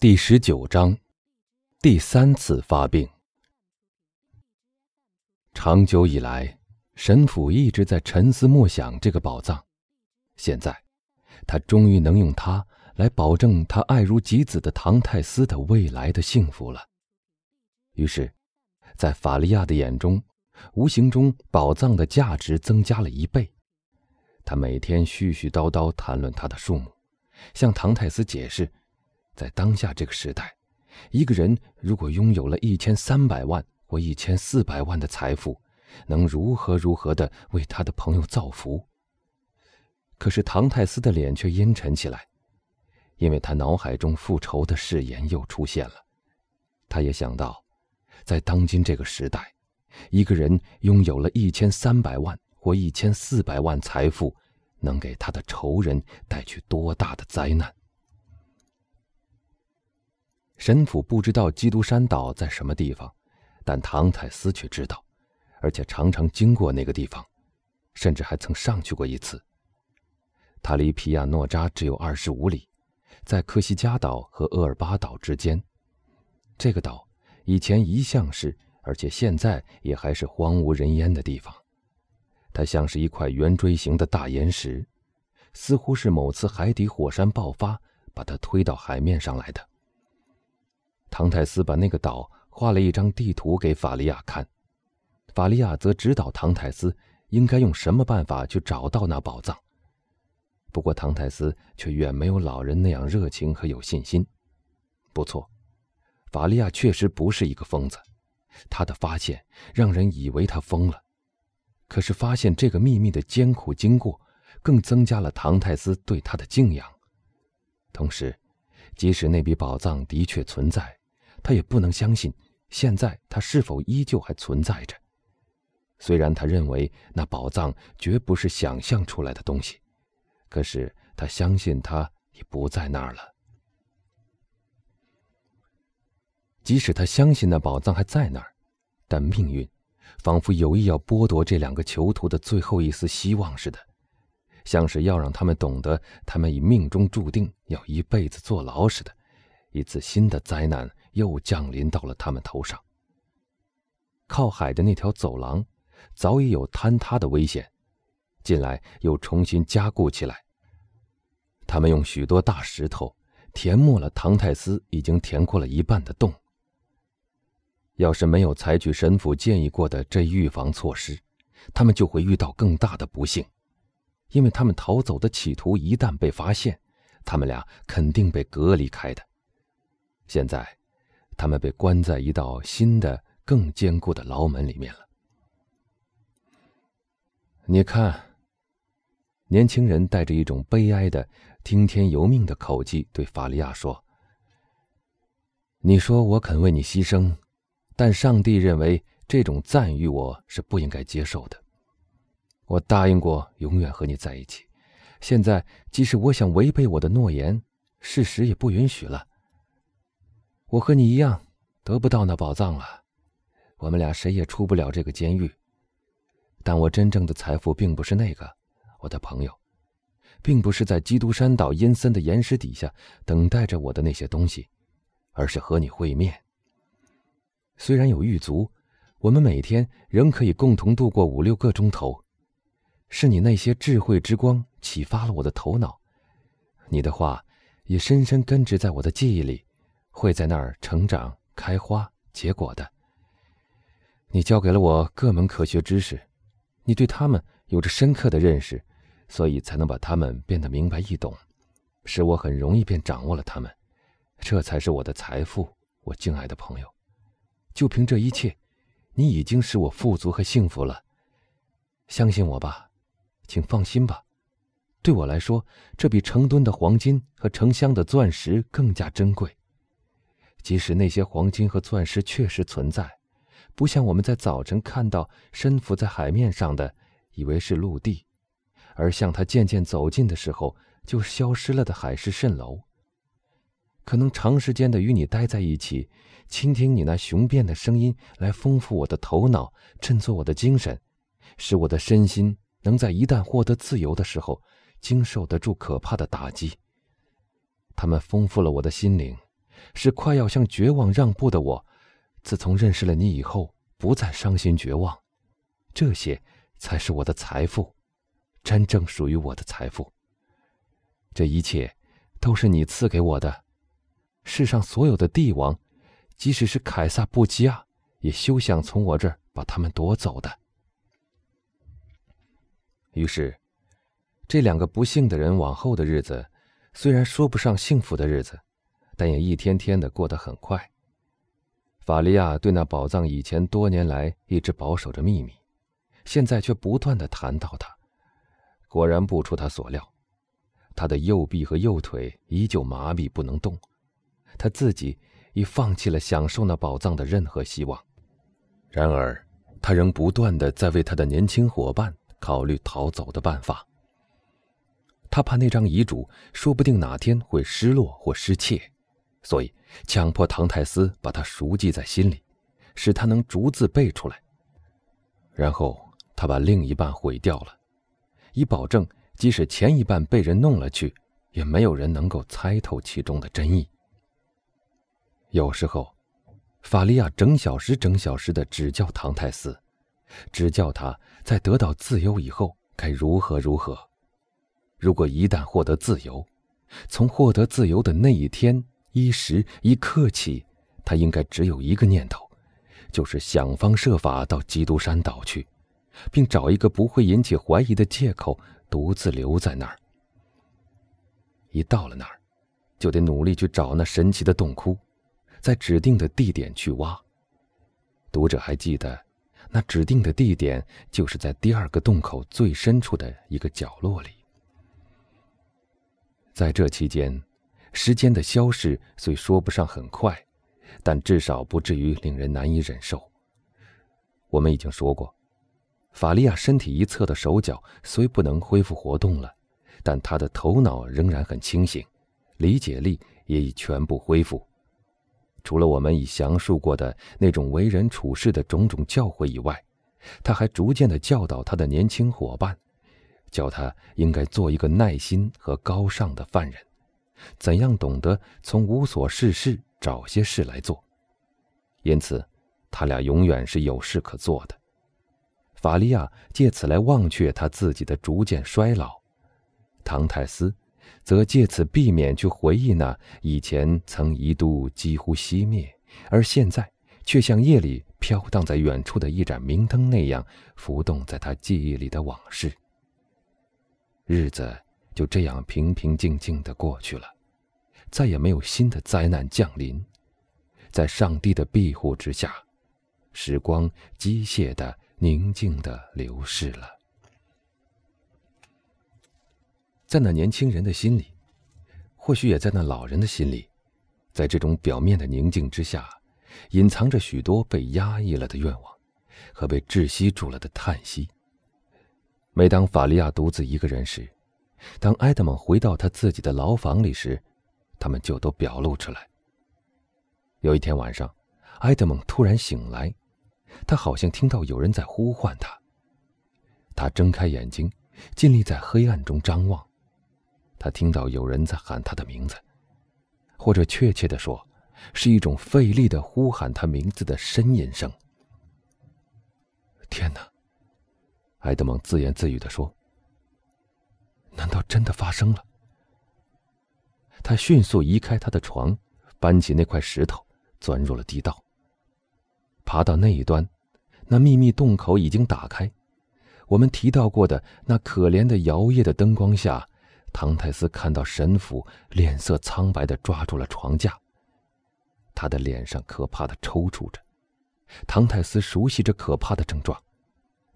第十九章，第三次发病。长久以来，神父一直在沉思默想这个宝藏。现在，他终于能用它来保证他爱如己子的唐泰斯的未来的幸福了。于是，在法利亚的眼中，无形中宝藏的价值增加了一倍。他每天絮絮叨叨谈论它的数目，向唐泰斯解释。在当下这个时代，一个人如果拥有了一千三百万或一千四百万的财富，能如何如何的为他的朋友造福？可是唐泰斯的脸却阴沉起来，因为他脑海中复仇的誓言又出现了。他也想到，在当今这个时代，一个人拥有了一千三百万或一千四百万财富，能给他的仇人带去多大的灾难。神父不知道基督山岛在什么地方，但唐泰斯却知道，而且常常经过那个地方，甚至还曾上去过一次。他离皮亚诺扎只有二十五里，在科西嘉岛和厄尔巴岛之间。这个岛以前一向是，而且现在也还是荒无人烟的地方。它像是一块圆锥形的大岩石，似乎是某次海底火山爆发把它推到海面上来的。唐泰斯把那个岛画了一张地图给法利亚看，法利亚则指导唐泰斯应该用什么办法去找到那宝藏。不过唐泰斯却远没有老人那样热情和有信心。不错，法利亚确实不是一个疯子，他的发现让人以为他疯了。可是发现这个秘密的艰苦经过，更增加了唐泰斯对他的敬仰。同时，即使那笔宝藏的确存在，他也不能相信，现在它是否依旧还存在着。虽然他认为那宝藏绝不是想象出来的东西，可是他相信它已不在那儿了。即使他相信那宝藏还在那儿，但命运仿佛有意要剥夺这两个囚徒的最后一丝希望似的，像是要让他们懂得，他们已命中注定要一辈子坐牢似的。一次新的灾难又降临到了他们头上。靠海的那条走廊早已有坍塌的危险，近来又重新加固起来。他们用许多大石头填没了唐泰斯已经填过了一半的洞。要是没有采取神父建议过的这预防措施，他们就会遇到更大的不幸，因为他们逃走的企图一旦被发现，他们俩肯定被隔离开的。现在，他们被关在一道新的、更坚固的牢门里面了。你看，年轻人带着一种悲哀的、听天由命的口气对法利亚说：“你说我肯为你牺牲，但上帝认为这种赞誉我是不应该接受的。我答应过永远和你在一起，现在即使我想违背我的诺言，事实也不允许了。”我和你一样，得不到那宝藏了，我们俩谁也出不了这个监狱。但我真正的财富并不是那个，我的朋友，并不是在基督山岛阴森的岩石底下等待着我的那些东西，而是和你会面。虽然有狱卒，我们每天仍可以共同度过五六个钟头。是你那些智慧之光启发了我的头脑，你的话也深深根植在我的记忆里。会在那儿成长、开花、结果的。你教给了我各门科学知识，你对他们有着深刻的认识，所以才能把他们变得明白易懂，使我很容易便掌握了他们。这才是我的财富，我敬爱的朋友。就凭这一切，你已经使我富足和幸福了。相信我吧，请放心吧。对我来说，这比成吨的黄金和成箱的钻石更加珍贵。即使那些黄金和钻石确实存在，不像我们在早晨看到深浮在海面上的，以为是陆地，而向它渐渐走近的时候就消失了的海市蜃楼。可能长时间的与你待在一起，倾听你那雄辩的声音，来丰富我的头脑，振作我的精神，使我的身心能在一旦获得自由的时候，经受得住可怕的打击。他们丰富了我的心灵。是快要向绝望让步的我，自从认识了你以后，不再伤心绝望。这些才是我的财富，真正属于我的财富。这一切都是你赐给我的。世上所有的帝王，即使是凯撒布基亚，也休想从我这儿把他们夺走的。于是，这两个不幸的人往后的日子，虽然说不上幸福的日子，但也一天天的过得很快。法利亚对那宝藏以前多年来一直保守着秘密，现在却不断的谈到它。果然不出他所料，他的右臂和右腿依旧麻痹不能动，他自己已放弃了享受那宝藏的任何希望。然而，他仍不断的在为他的年轻伙伴。考虑逃走的办法。他怕那张遗嘱说不定哪天会失落或失窃，所以强迫唐泰斯把它熟记在心里，使他能逐字背出来。然后他把另一半毁掉了，以保证即使前一半被人弄了去，也没有人能够猜透其中的真意。有时候，法利亚整小时整小时的指教唐泰斯。指教他在得到自由以后该如何如何。如果一旦获得自由，从获得自由的那一天一时一刻起，他应该只有一个念头，就是想方设法到基督山岛去，并找一个不会引起怀疑的借口，独自留在那儿。一到了那儿，就得努力去找那神奇的洞窟，在指定的地点去挖。读者还记得？那指定的地点就是在第二个洞口最深处的一个角落里。在这期间，时间的消逝虽说不上很快，但至少不至于令人难以忍受。我们已经说过，法利亚身体一侧的手脚虽不能恢复活动了，但他的头脑仍然很清醒，理解力也已全部恢复。除了我们已详述过的那种为人处事的种种教诲以外，他还逐渐的教导他的年轻伙伴，教他应该做一个耐心和高尚的犯人，怎样懂得从无所事事找些事来做。因此，他俩永远是有事可做的。法利亚借此来忘却他自己的逐渐衰老，唐泰斯。则借此避免去回忆那以前曾一度几乎熄灭，而现在却像夜里飘荡在远处的一盏明灯那样浮动在他记忆里的往事。日子就这样平平静静的过去了，再也没有新的灾难降临，在上帝的庇护之下，时光机械的、宁静的流逝了。在那年轻人的心里，或许也在那老人的心里，在这种表面的宁静之下，隐藏着许多被压抑了的愿望，和被窒息住了的叹息。每当法利亚独自一个人时，当埃德蒙回到他自己的牢房里时，他们就都表露出来。有一天晚上，埃德蒙突然醒来，他好像听到有人在呼唤他。他睁开眼睛，尽力在黑暗中张望。他听到有人在喊他的名字，或者确切的说，是一种费力的呼喊他名字的呻吟声。天哪！埃德蒙自言自语的说：“难道真的发生了？”他迅速移开他的床，搬起那块石头，钻入了地道。爬到那一端，那秘密洞口已经打开。我们提到过的那可怜的摇曳的灯光下。唐泰斯看到神父脸色苍白的抓住了床架，他的脸上可怕的抽搐着。唐泰斯熟悉这可怕的症状，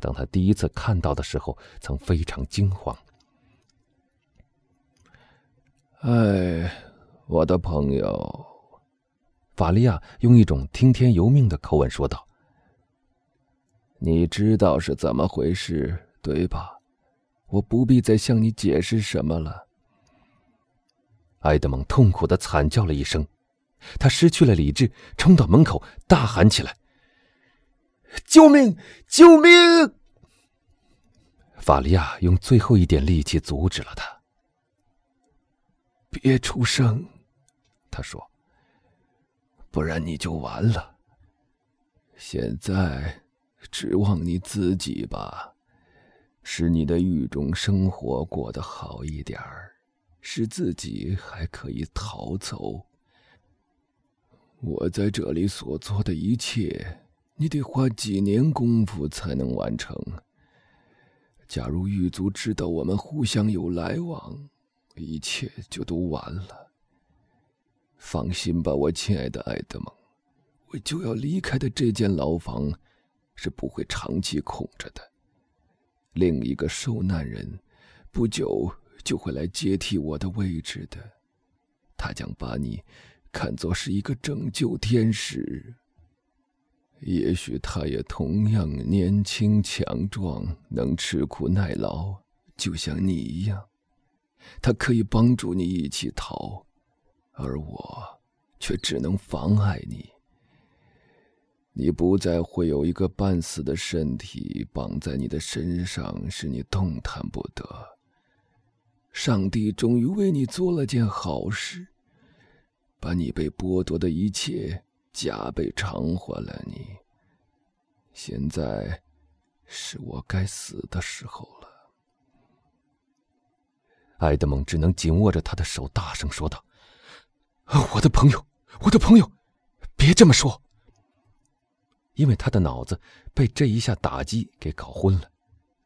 当他第一次看到的时候，曾非常惊慌。哎，我的朋友，法利亚用一种听天由命的口吻说道：“你知道是怎么回事，对吧？”我不必再向你解释什么了。埃德蒙痛苦的惨叫了一声，他失去了理智，冲到门口大喊起来：“救命！救命！”法利亚用最后一点力气阻止了他。别出声，他说：“不然你就完了。现在，指望你自己吧，使你的狱中生活过得好一点儿，使自己还可以逃走。我在这里所做的一切，你得花几年功夫才能完成。假如狱卒知道我们互相有来往，一切就都完了。放心吧，我亲爱的爱德蒙，我就要离开的这间牢房是不会长期空着的。另一个受难人不久就会来接替我的位置的，他将把你看作是一个拯救天使。也许他也同样年轻强壮，能吃苦耐劳，就像你一样。他可以帮助你一起逃。而我，却只能妨碍你。你不再会有一个半死的身体绑在你的身上，使你动弹不得。上帝终于为你做了件好事，把你被剥夺的一切加倍偿还了你。现在，是我该死的时候。埃德蒙只能紧握着他的手，大声说道。我的朋友，我的朋友，别这么说。因为他的脑子被这一下打击给搞昏了，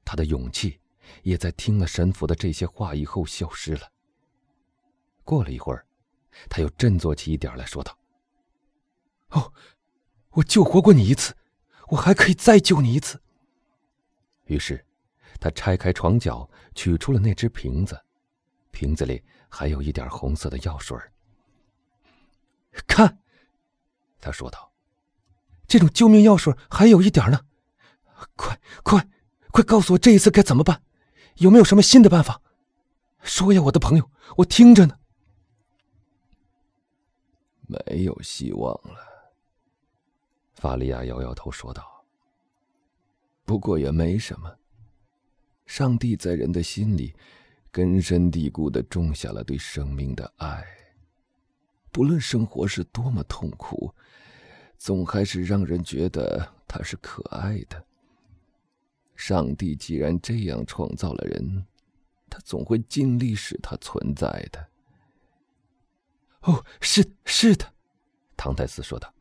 他的勇气也在听了神父的这些话以后消失了。过了一会儿，他又振作起一点来说道：“哦，我救活过你一次，我还可以再救你一次。”于是，他拆开床角，取出了那只瓶子，瓶子里还有一点红色的药水看，他说道：“这种救命药水还有一点呢，快快快告诉我这一次该怎么办？有没有什么新的办法？说呀，我的朋友，我听着呢。”没有希望了，法利亚摇摇头说道：“不过也没什么，上帝在人的心里根深蒂固的种下了对生命的爱。”不论生活是多么痛苦，总还是让人觉得它是可爱的。上帝既然这样创造了人，他总会尽力使他存在的。哦，是是的，唐泰斯说道：“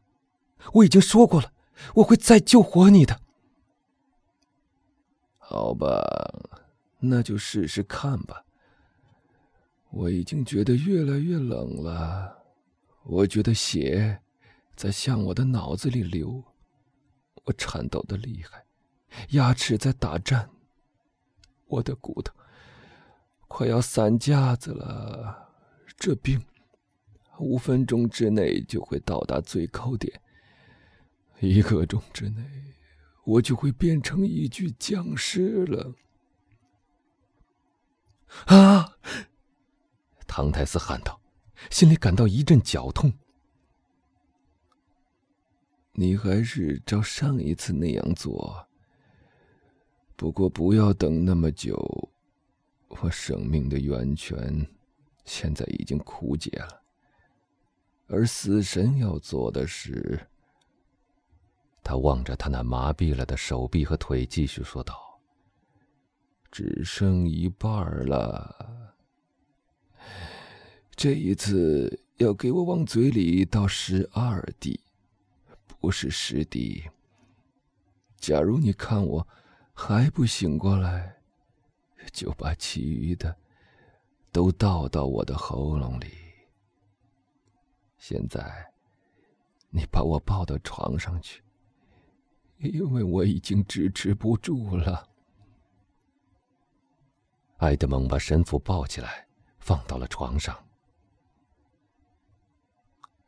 我已经说过了，我会再救活你的。”好吧，那就试试看吧。我已经觉得越来越冷了。我觉得血在向我的脑子里流，我颤抖的厉害，牙齿在打颤，我的骨头快要散架子了。这病五分钟之内就会到达最高点，一刻钟之内我就会变成一具僵尸了。啊！唐泰斯喊道。心里感到一阵绞痛。你还是照上一次那样做。不过不要等那么久，我生命的源泉现在已经枯竭了。而死神要做的是，他望着他那麻痹了的手臂和腿，继续说道：“只剩一半了。”这一次要给我往嘴里倒十二滴，不是十滴。假如你看我还不醒过来，就把其余的都倒到我的喉咙里。现在，你把我抱到床上去，因为我已经支持不住了。埃德蒙把神父抱起来，放到了床上。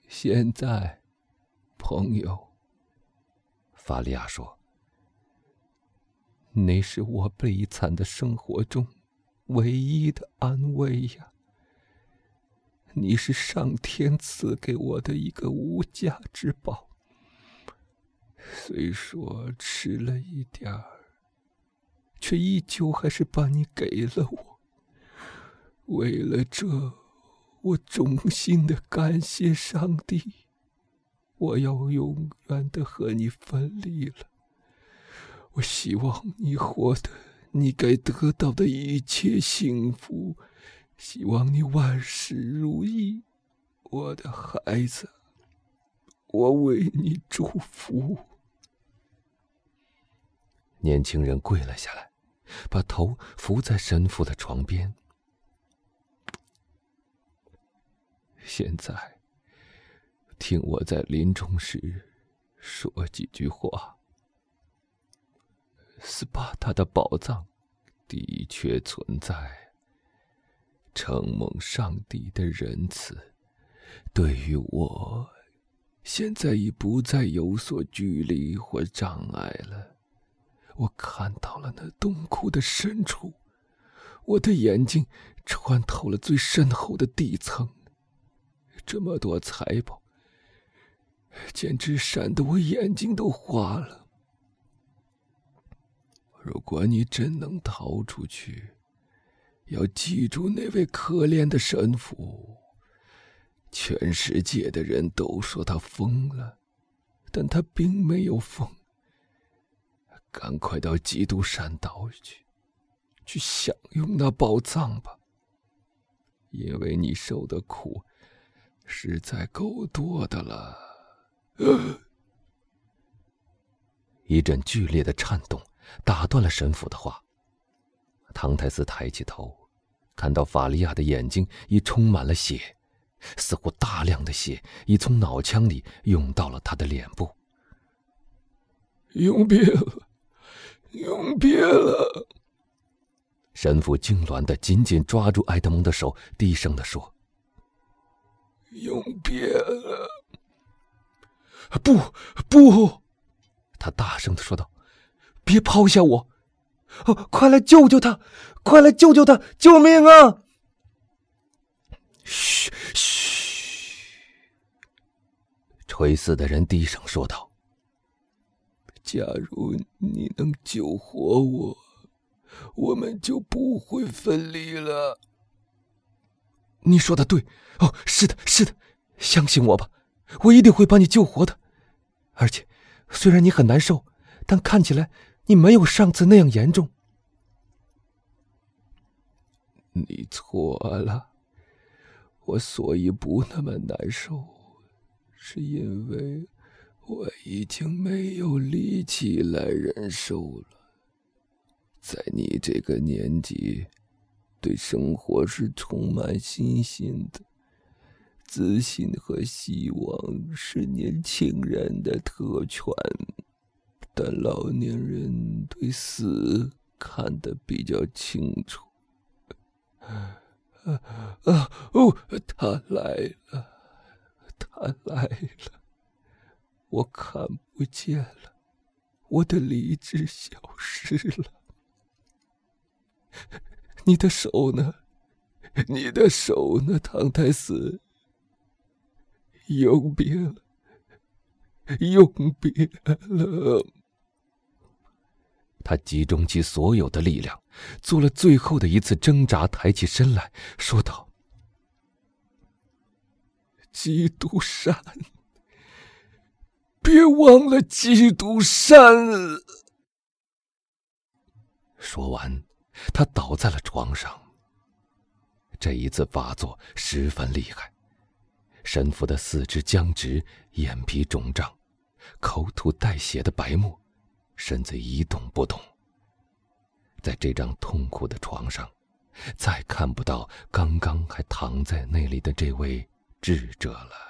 现在，朋友，法利亚说：“你是我悲惨的生活中唯一的安慰呀。你是上天赐给我的一个无价之宝。虽说迟了一点儿，却依旧还是把你给了我。为了这。”我衷心的感谢上帝，我要永远的和你分离了。我希望你获得你该得到的一切幸福，希望你万事如意，我的孩子。我为你祝福。年轻人跪了下来，把头伏在神父的床边。现在，听我在临终时说几句话。斯巴达的宝藏的确存在，承蒙上帝的仁慈，对于我。现在已不再有所距离或障碍了。我看到了那洞窟的深处，我的眼睛穿透了最深厚的地层。这么多财宝，简直闪得我眼睛都花了。如果你真能逃出去，要记住那位可怜的神父。全世界的人都说他疯了，但他并没有疯。赶快到基督山岛去，去享用那宝藏吧。因为你受的苦实在够多的了。一阵剧烈的颤动打断了神父的话。唐太斯抬起头，看到法利亚的眼睛已充满了血。似乎大量的血已从脑腔里涌到了他的脸部。永别了，永别了！神父痉挛的紧紧抓住埃德蒙的手，低声的说：“永别了！”不，不！他大声的说道：“别抛下我！哦，快来救救他！快来救救他！救命啊！”嘘嘘！垂死的人低声说道：“假如你能救活我，我们就不会分离了。”你说的对，哦，是的，是的，相信我吧，我一定会把你救活的。而且，虽然你很难受，但看起来你没有上次那样严重。你错了。我所以不那么难受，是因为我已经没有力气来忍受了。在你这个年纪，对生活是充满信心的，自信和希望是年轻人的特权，但老年人对死看得比较清楚。啊哦！他来了，他来了，我看不见了，我的理智消失了。你的手呢？你的手呢？唐太斯，永别了，永别了。他集中起所有的力量，做了最后的一次挣扎，抬起身来说道：“基督山，别忘了基督山。”说完，他倒在了床上。这一次发作十分厉害，神父的四肢僵直，眼皮肿胀，口吐带血的白沫。身子一动不动，在这张痛苦的床上，再看不到刚刚还躺在那里的这位智者了。